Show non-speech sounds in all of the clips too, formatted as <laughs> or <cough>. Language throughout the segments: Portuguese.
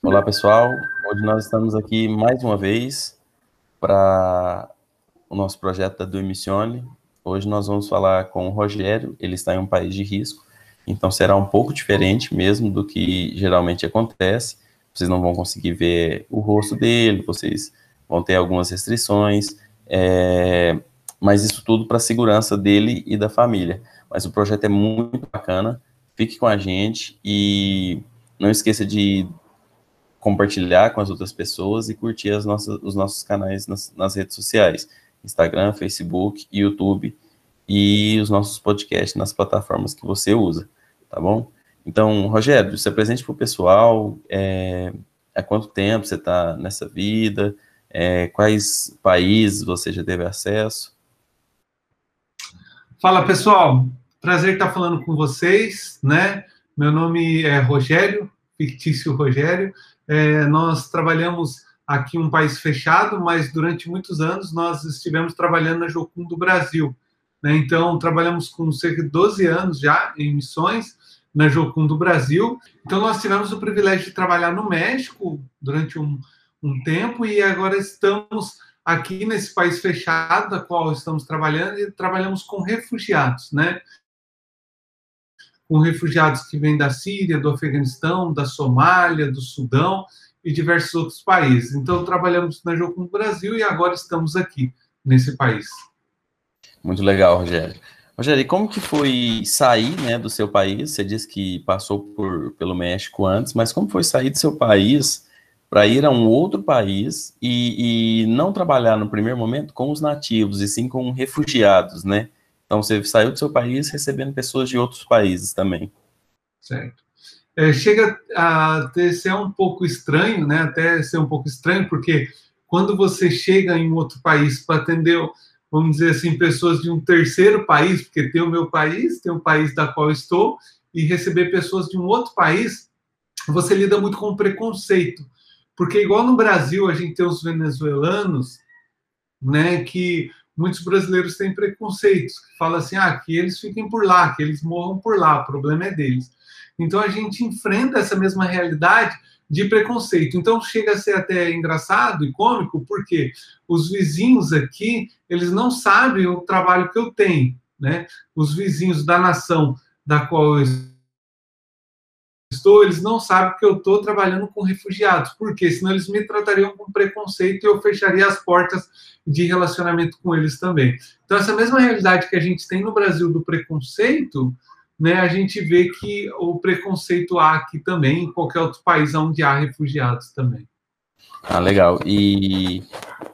Olá, pessoal. Hoje nós estamos aqui mais uma vez para o nosso projeto da Do Emissione. Hoje nós vamos falar com o Rogério, ele está em um país de risco, então será um pouco diferente mesmo do que geralmente acontece. Vocês não vão conseguir ver o rosto dele, vocês vão ter algumas restrições, é, mas isso tudo para a segurança dele e da família. Mas o projeto é muito bacana, fique com a gente e não esqueça de compartilhar com as outras pessoas e curtir as nossas, os nossos canais nas, nas redes sociais, Instagram, Facebook, YouTube e os nossos podcasts nas plataformas que você usa, tá bom? Então, Rogério, se apresente para o pessoal, é, há quanto tempo você está nessa vida, é, quais países você já teve acesso? Fala, pessoal, prazer estar falando com vocês, né? Meu nome é Rogério, fictício Rogério, é, nós trabalhamos aqui um país fechado, mas durante muitos anos nós estivemos trabalhando na Jocum do Brasil. Né? Então, trabalhamos com cerca de 12 anos já em missões na Jocum do Brasil. Então, nós tivemos o privilégio de trabalhar no México durante um, um tempo e agora estamos aqui nesse país fechado, da qual estamos trabalhando, e trabalhamos com refugiados, né? com refugiados que vêm da Síria, do Afeganistão, da Somália, do Sudão e diversos outros países. Então, trabalhamos na Jocum Brasil e agora estamos aqui, nesse país. Muito legal, Rogério. Rogério, e como que foi sair né, do seu país? Você disse que passou por, pelo México antes, mas como foi sair do seu país para ir a um outro país e, e não trabalhar no primeiro momento com os nativos, e sim com refugiados, né? Então você saiu do seu país recebendo pessoas de outros países também. Certo. É, chega a ter, ser um pouco estranho, né? Até ser um pouco estranho, porque quando você chega em outro país para atender, vamos dizer assim, pessoas de um terceiro país, porque tem o meu país, tem o país da qual estou, e receber pessoas de um outro país, você lida muito com preconceito. Porque igual no Brasil a gente tem os venezuelanos, né, que muitos brasileiros têm preconceitos, que assim, ah, que eles fiquem por lá, que eles morram por lá, o problema é deles. Então a gente enfrenta essa mesma realidade de preconceito. Então chega a ser até engraçado e cômico, porque os vizinhos aqui, eles não sabem o trabalho que eu tenho, né? Os vizinhos da nação da qual eu estou, eles não sabem que eu estou trabalhando com refugiados, porque senão eles me tratariam com preconceito e eu fecharia as portas de relacionamento com eles também. Então, essa mesma realidade que a gente tem no Brasil do preconceito, né, a gente vê que o preconceito há aqui também, em qualquer outro país onde há refugiados também. Ah, legal. E,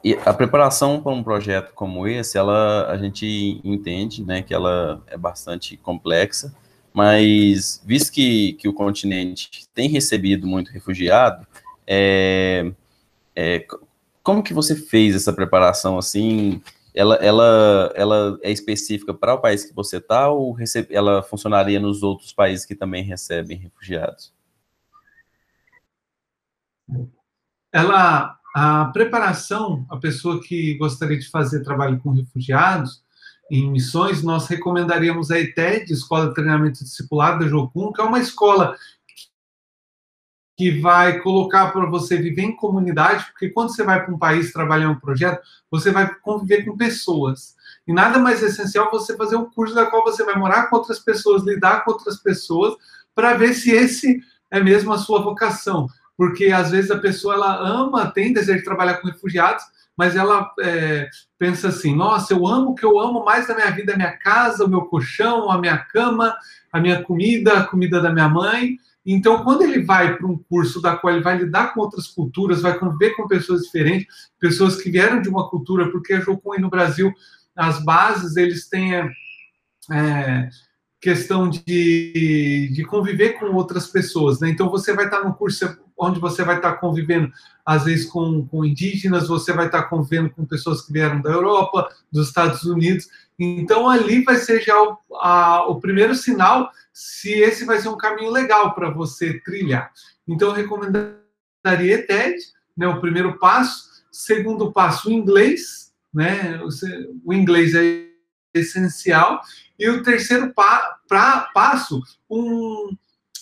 e a preparação para um projeto como esse, ela a gente entende, né, que ela é bastante complexa mas visto que, que o continente tem recebido muito refugiado, é, é, como que você fez essa preparação assim? Ela, ela, ela é específica para o país que você está ou recebe, ela funcionaria nos outros países que também recebem refugiados? Ela, a preparação, a pessoa que gostaria de fazer trabalho com refugiados, em missões, nós recomendaríamos a ETED, Escola de Treinamento Discipulado da Jocum, que é uma escola que vai colocar para você viver em comunidade, porque quando você vai para um país trabalhar um projeto, você vai conviver com pessoas. E nada mais essencial você fazer um curso da qual você vai morar com outras pessoas, lidar com outras pessoas, para ver se esse é mesmo a sua vocação. Porque às vezes a pessoa ela ama, tem desejo de trabalhar com refugiados, mas ela é, pensa assim: nossa, eu amo o que eu amo mais da minha vida, a minha casa, o meu colchão, a minha cama, a minha comida, a comida da minha mãe. Então, quando ele vai para um curso da qual ele vai lidar com outras culturas, vai conviver com pessoas diferentes, pessoas que vieram de uma cultura, porque a Jocum no Brasil, as bases, eles têm é, questão de, de conviver com outras pessoas. Né? Então, você vai estar no curso onde você vai estar convivendo, às vezes, com, com indígenas, você vai estar convivendo com pessoas que vieram da Europa, dos Estados Unidos. Então, ali vai ser já o, a, o primeiro sinal se esse vai ser um caminho legal para você trilhar. Então, eu recomendaria TED, né, o primeiro passo. Segundo passo, o inglês. Né? O inglês é essencial. E o terceiro pa, pra, passo, um,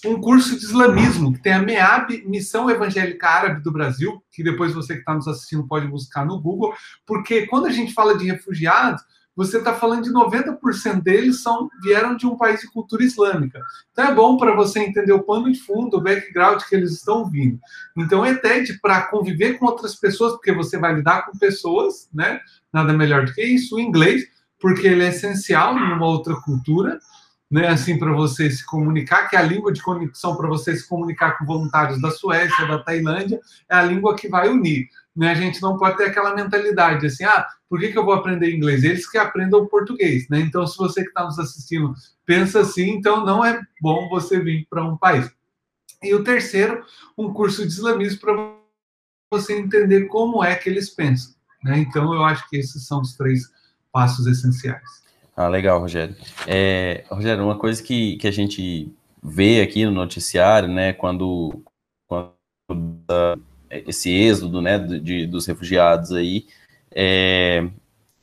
um curso de islamismo, que tem a MEAB, Missão Evangélica Árabe do Brasil, que depois você que está nos assistindo pode buscar no Google, porque quando a gente fala de refugiados, você está falando de 90% deles são, vieram de um país de cultura islâmica. Então é bom para você entender o pano de fundo, o background que eles estão vindo. Então é TED para conviver com outras pessoas, porque você vai lidar com pessoas, né? Nada melhor do que isso. O inglês, porque ele é essencial numa outra cultura, né? Assim, para você se comunicar, que é a língua de conexão para você se comunicar com voluntários da Suécia, da Tailândia, é a língua que vai unir. Né? A gente não pode ter aquela mentalidade assim, ah, por que, que eu vou aprender inglês? Eles que aprendam português, né? Então, se você que está nos assistindo pensa assim, então não é bom você vir para um país. E o terceiro, um curso de islamismo para você entender como é que eles pensam. Né? Então, eu acho que esses são os três passos essenciais. Ah, legal, Rogério. É, Rogério, uma coisa que, que a gente vê aqui no noticiário, né, quando, quando esse êxodo, né, de, dos refugiados aí, é,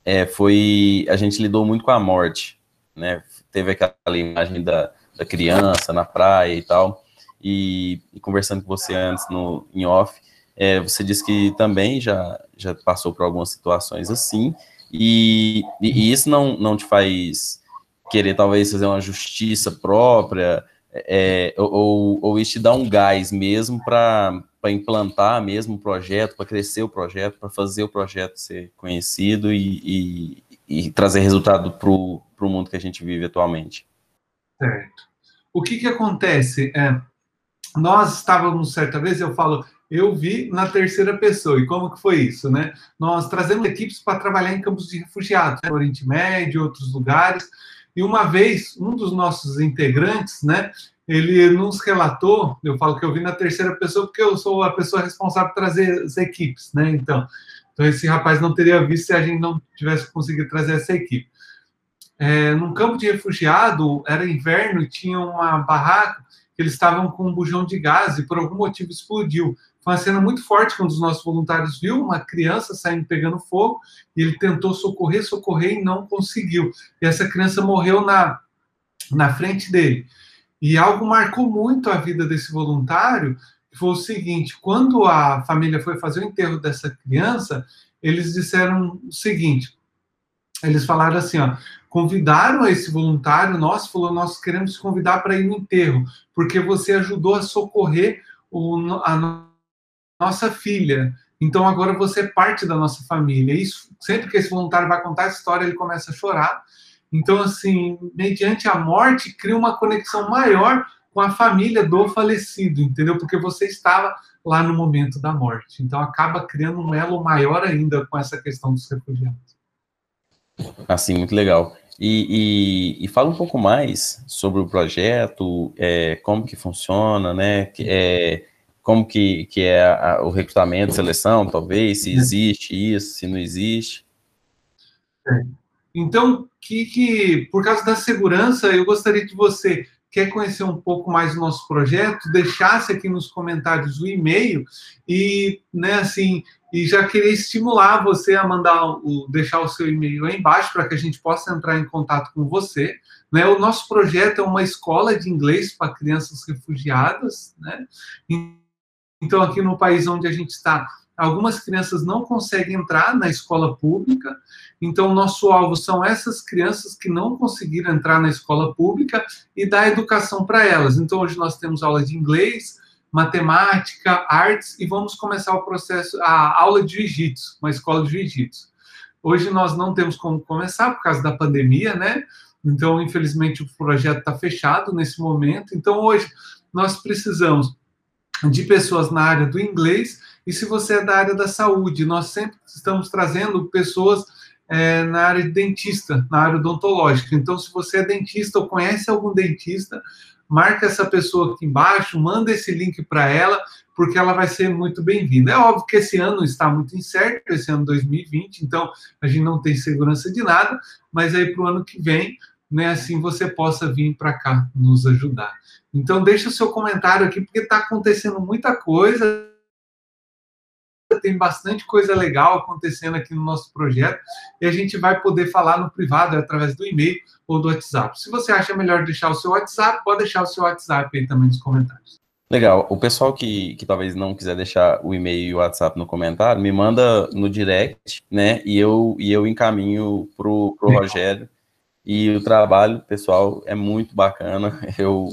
é, foi, a gente lidou muito com a morte, né, teve aquela imagem da, da criança na praia e tal, e, e conversando com você antes no, em off, é, você disse que também já, já passou por algumas situações assim, e, e, isso não, não te faz querer talvez fazer uma justiça própria, é, ou, ou isso te dá um gás mesmo para implantar mesmo o projeto, para crescer o projeto, para fazer o projeto ser conhecido e, e, e trazer resultado para o mundo que a gente vive atualmente. Certo. O que, que acontece? É, nós estávamos certa vez, eu falo, eu vi na terceira pessoa. E como que foi isso, né? Nós trazemos equipes para trabalhar em campos de refugiados, né? Oriente Médio, outros lugares. E uma vez, um dos nossos integrantes, né, ele nos relatou, eu falo que eu vi na terceira pessoa porque eu sou a pessoa responsável por trazer as equipes, né? Então, então esse rapaz não teria visto se a gente não tivesse conseguido trazer essa equipe. É, num campo de refugiado, era inverno e tinha uma barraca eles estavam com um bujão de gás e por algum motivo explodiu. Foi uma cena muito forte que um dos nossos voluntários viu uma criança saindo pegando fogo e ele tentou socorrer, socorrer e não conseguiu. E essa criança morreu na, na frente dele. E algo marcou muito a vida desse voluntário, foi o seguinte: quando a família foi fazer o enterro dessa criança, eles disseram o seguinte: eles falaram assim, ó, convidaram esse voluntário nosso, falou, nós queremos convidar para ir no enterro, porque você ajudou a socorrer o, a nossa filha. Então agora você é parte da nossa família. Isso, sempre que esse voluntário vai contar essa história, ele começa a chorar. Então, assim, mediante a morte, cria uma conexão maior com a família do falecido, entendeu? Porque você estava lá no momento da morte. Então, acaba criando um elo maior ainda com essa questão dos refugiados. Assim, muito legal. E, e, e fala um pouco mais sobre o projeto, é, como que funciona, né? É, como que, que é a, o recrutamento, seleção, talvez, se existe isso, se não existe. É. Então, que, que por causa da segurança, eu gostaria que você quer conhecer um pouco mais do nosso projeto, deixasse aqui nos comentários o e-mail e, né, assim, e já queria estimular você a mandar o deixar o seu e-mail aí embaixo para que a gente possa entrar em contato com você. Né? O nosso projeto é uma escola de inglês para crianças refugiadas, né? Então, aqui no país onde a gente está, algumas crianças não conseguem entrar na escola pública, então nosso alvo são essas crianças que não conseguiram entrar na escola pública e dar educação para elas. Então, hoje nós temos aula de inglês, matemática, artes e vamos começar o processo, a aula de jiu-jitsu, uma escola de jiu-jitsu. Hoje nós não temos como começar por causa da pandemia, né? Então, infelizmente, o projeto está fechado nesse momento. Então, hoje nós precisamos de pessoas na área do inglês, e se você é da área da saúde, nós sempre estamos trazendo pessoas é, na área de dentista, na área odontológica. Então, se você é dentista ou conhece algum dentista, marca essa pessoa aqui embaixo, manda esse link para ela, porque ela vai ser muito bem-vinda. É óbvio que esse ano está muito incerto, esse ano 2020, então a gente não tem segurança de nada, mas aí para o ano que vem, né, assim você possa vir para cá nos ajudar. Então, deixa o seu comentário aqui, porque está acontecendo muita coisa. tem bastante coisa legal acontecendo aqui no nosso projeto e a gente vai poder falar no privado através do e-mail ou do WhatsApp. Se você acha melhor deixar o seu WhatsApp, pode deixar o seu WhatsApp aí também nos comentários. Legal. O pessoal que, que talvez não quiser deixar o e-mail e o WhatsApp no comentário, me manda no direct, né? E eu, e eu encaminho pro, pro Rogério. E o trabalho, pessoal, é muito bacana. <laughs> Eu,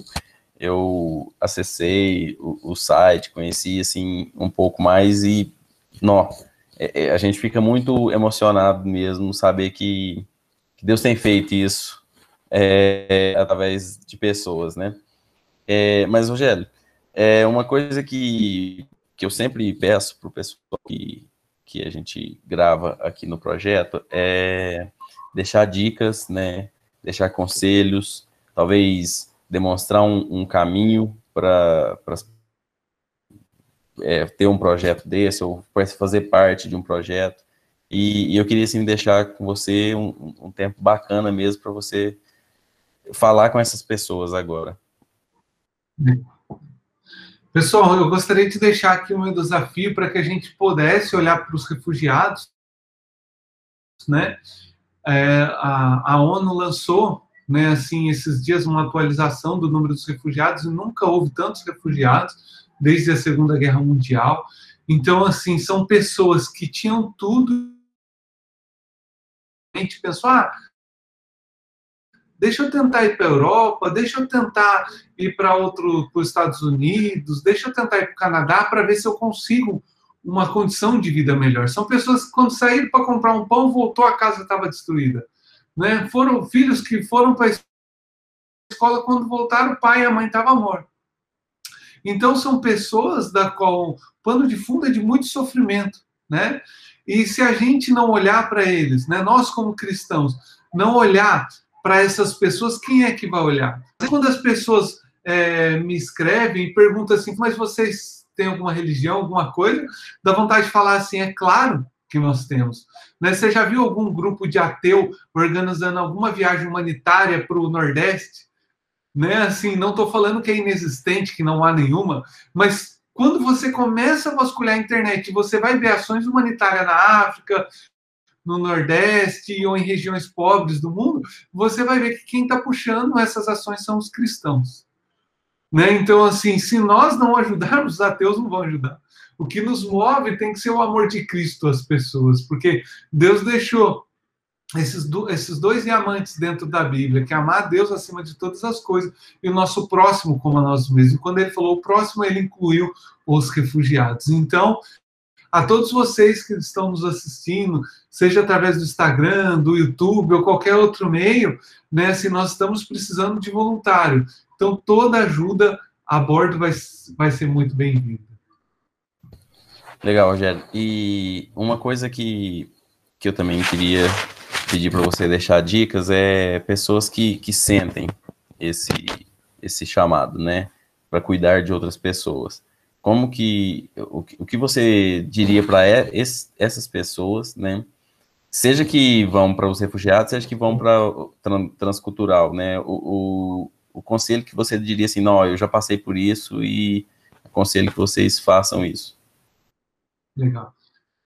eu acessei o, o site, conheci, assim, um pouco mais e, nó, é, é, a gente fica muito emocionado mesmo saber que, que Deus tem feito isso é, através de pessoas, né? É, mas, Rogério, é uma coisa que, que eu sempre peço para o pessoal que, que a gente grava aqui no projeto é deixar dicas, né? Deixar conselhos, talvez demonstrar um, um caminho para é, ter um projeto desse ou fazer parte de um projeto. E, e eu queria assim deixar com você um, um tempo bacana mesmo para você falar com essas pessoas agora. Pessoal, eu gostaria de deixar aqui um desafio para que a gente pudesse olhar para os refugiados, né? É, a, a ONU lançou, né, assim, esses dias uma atualização do número dos refugiados e nunca houve tantos refugiados desde a Segunda Guerra Mundial. Então, assim, são pessoas que tinham tudo. A gente pensou, ah, deixa eu tentar ir para a Europa, deixa eu tentar ir para outro, para os Estados Unidos, deixa eu tentar ir para o Canadá para ver se eu consigo uma condição de vida melhor. São pessoas que quando saíram para comprar um pão, voltou a casa estava destruída. Né? Foram filhos que foram para a escola quando voltaram, o pai e a mãe estavam mortos. Então são pessoas da qual o pano de fundo é de muito sofrimento, né? E se a gente não olhar para eles, né, nós como cristãos, não olhar para essas pessoas, quem é que vai olhar? Quando as pessoas é, me escrevem e perguntam assim, mas vocês têm alguma religião, alguma coisa? Dá vontade de falar assim, é claro que nós temos. Né? Você já viu algum grupo de ateu organizando alguma viagem humanitária para o Nordeste? Né? Assim, não estou falando que é inexistente, que não há nenhuma, mas quando você começa a vasculhar a internet, você vai ver ações humanitárias na África, no Nordeste ou em regiões pobres do mundo, você vai ver que quem está puxando essas ações são os cristãos. Né? Então, assim, se nós não ajudarmos, os ateus não vão ajudar. O que nos move tem que ser o amor de Cristo às pessoas, porque Deus deixou esses, do, esses dois diamantes dentro da Bíblia, que é amar a Deus acima de todas as coisas e o nosso próximo como a nós mesmos. E quando ele falou o próximo, ele incluiu os refugiados. Então, a todos vocês que estão nos assistindo, seja através do Instagram, do YouTube ou qualquer outro meio, né? Se nós estamos precisando de voluntário. Então, toda ajuda a bordo vai, vai ser muito bem-vinda. Legal, Rogério. E uma coisa que, que eu também queria pedir para você deixar dicas é pessoas que, que sentem esse, esse chamado, né? Para cuidar de outras pessoas como que o, o que você diria para essas pessoas, né? Seja que vão para os refugiados, seja que vão para o transcultural, né? O, o, o, conselho que você diria assim, não, eu já passei por isso e aconselho que vocês façam isso. Legal.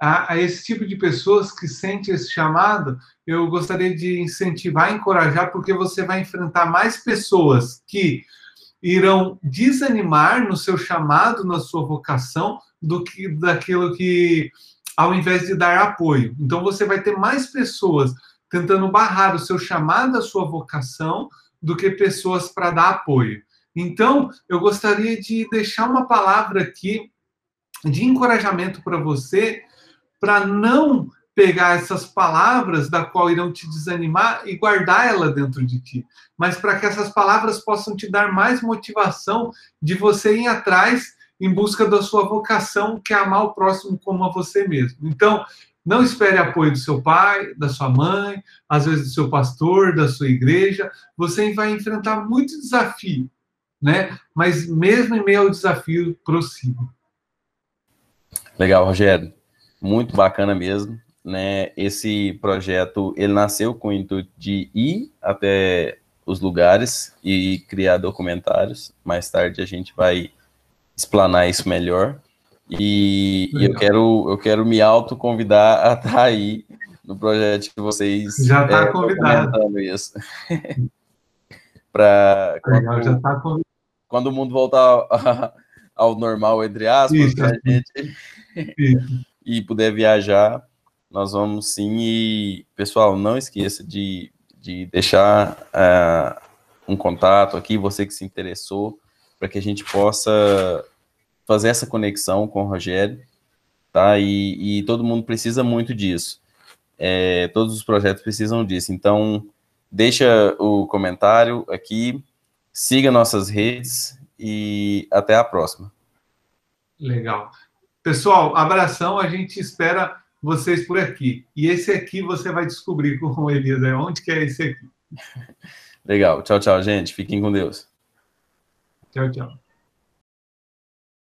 A, a, esse tipo de pessoas que sente esse chamado, eu gostaria de incentivar, encorajar, porque você vai enfrentar mais pessoas que irão desanimar no seu chamado, na sua vocação, do que daquilo que, ao invés de dar apoio. Então, você vai ter mais pessoas tentando barrar o seu chamado, a sua vocação, do que pessoas para dar apoio. Então, eu gostaria de deixar uma palavra aqui de encorajamento para você, para não pegar essas palavras da qual irão te desanimar e guardar ela dentro de ti, mas para que essas palavras possam te dar mais motivação de você ir atrás em busca da sua vocação, que é amar o próximo como a você mesmo. Então, não espere apoio do seu pai, da sua mãe, às vezes do seu pastor, da sua igreja. Você vai enfrentar muito desafio, né? Mas mesmo em meio ao desafio, prossiga. Legal, Rogério. Muito bacana mesmo né, esse projeto ele nasceu com o intuito de ir até os lugares e criar documentários. Mais tarde a gente vai explanar isso melhor. E, e eu quero eu quero me autoconvidar a estar aí no projeto que vocês já está é, convidado isso. <laughs> para quando, tá quando o mundo voltar ao <laughs> normal entre aspas, isso, a gente e puder viajar, nós vamos sim. E pessoal, não esqueça de, de deixar uh, um contato aqui, você que se interessou, para que a gente possa fazer essa conexão com o Rogério, tá? E, e todo mundo precisa muito disso. É, todos os projetos precisam disso. Então, deixa o comentário aqui, siga nossas redes e até a próxima. Legal. Pessoal, abração, a gente espera vocês por aqui. E esse aqui você vai descobrir com o Elias, é onde que é esse aqui. Legal. Tchau, tchau, gente. Fiquem com Deus. Tchau, tchau.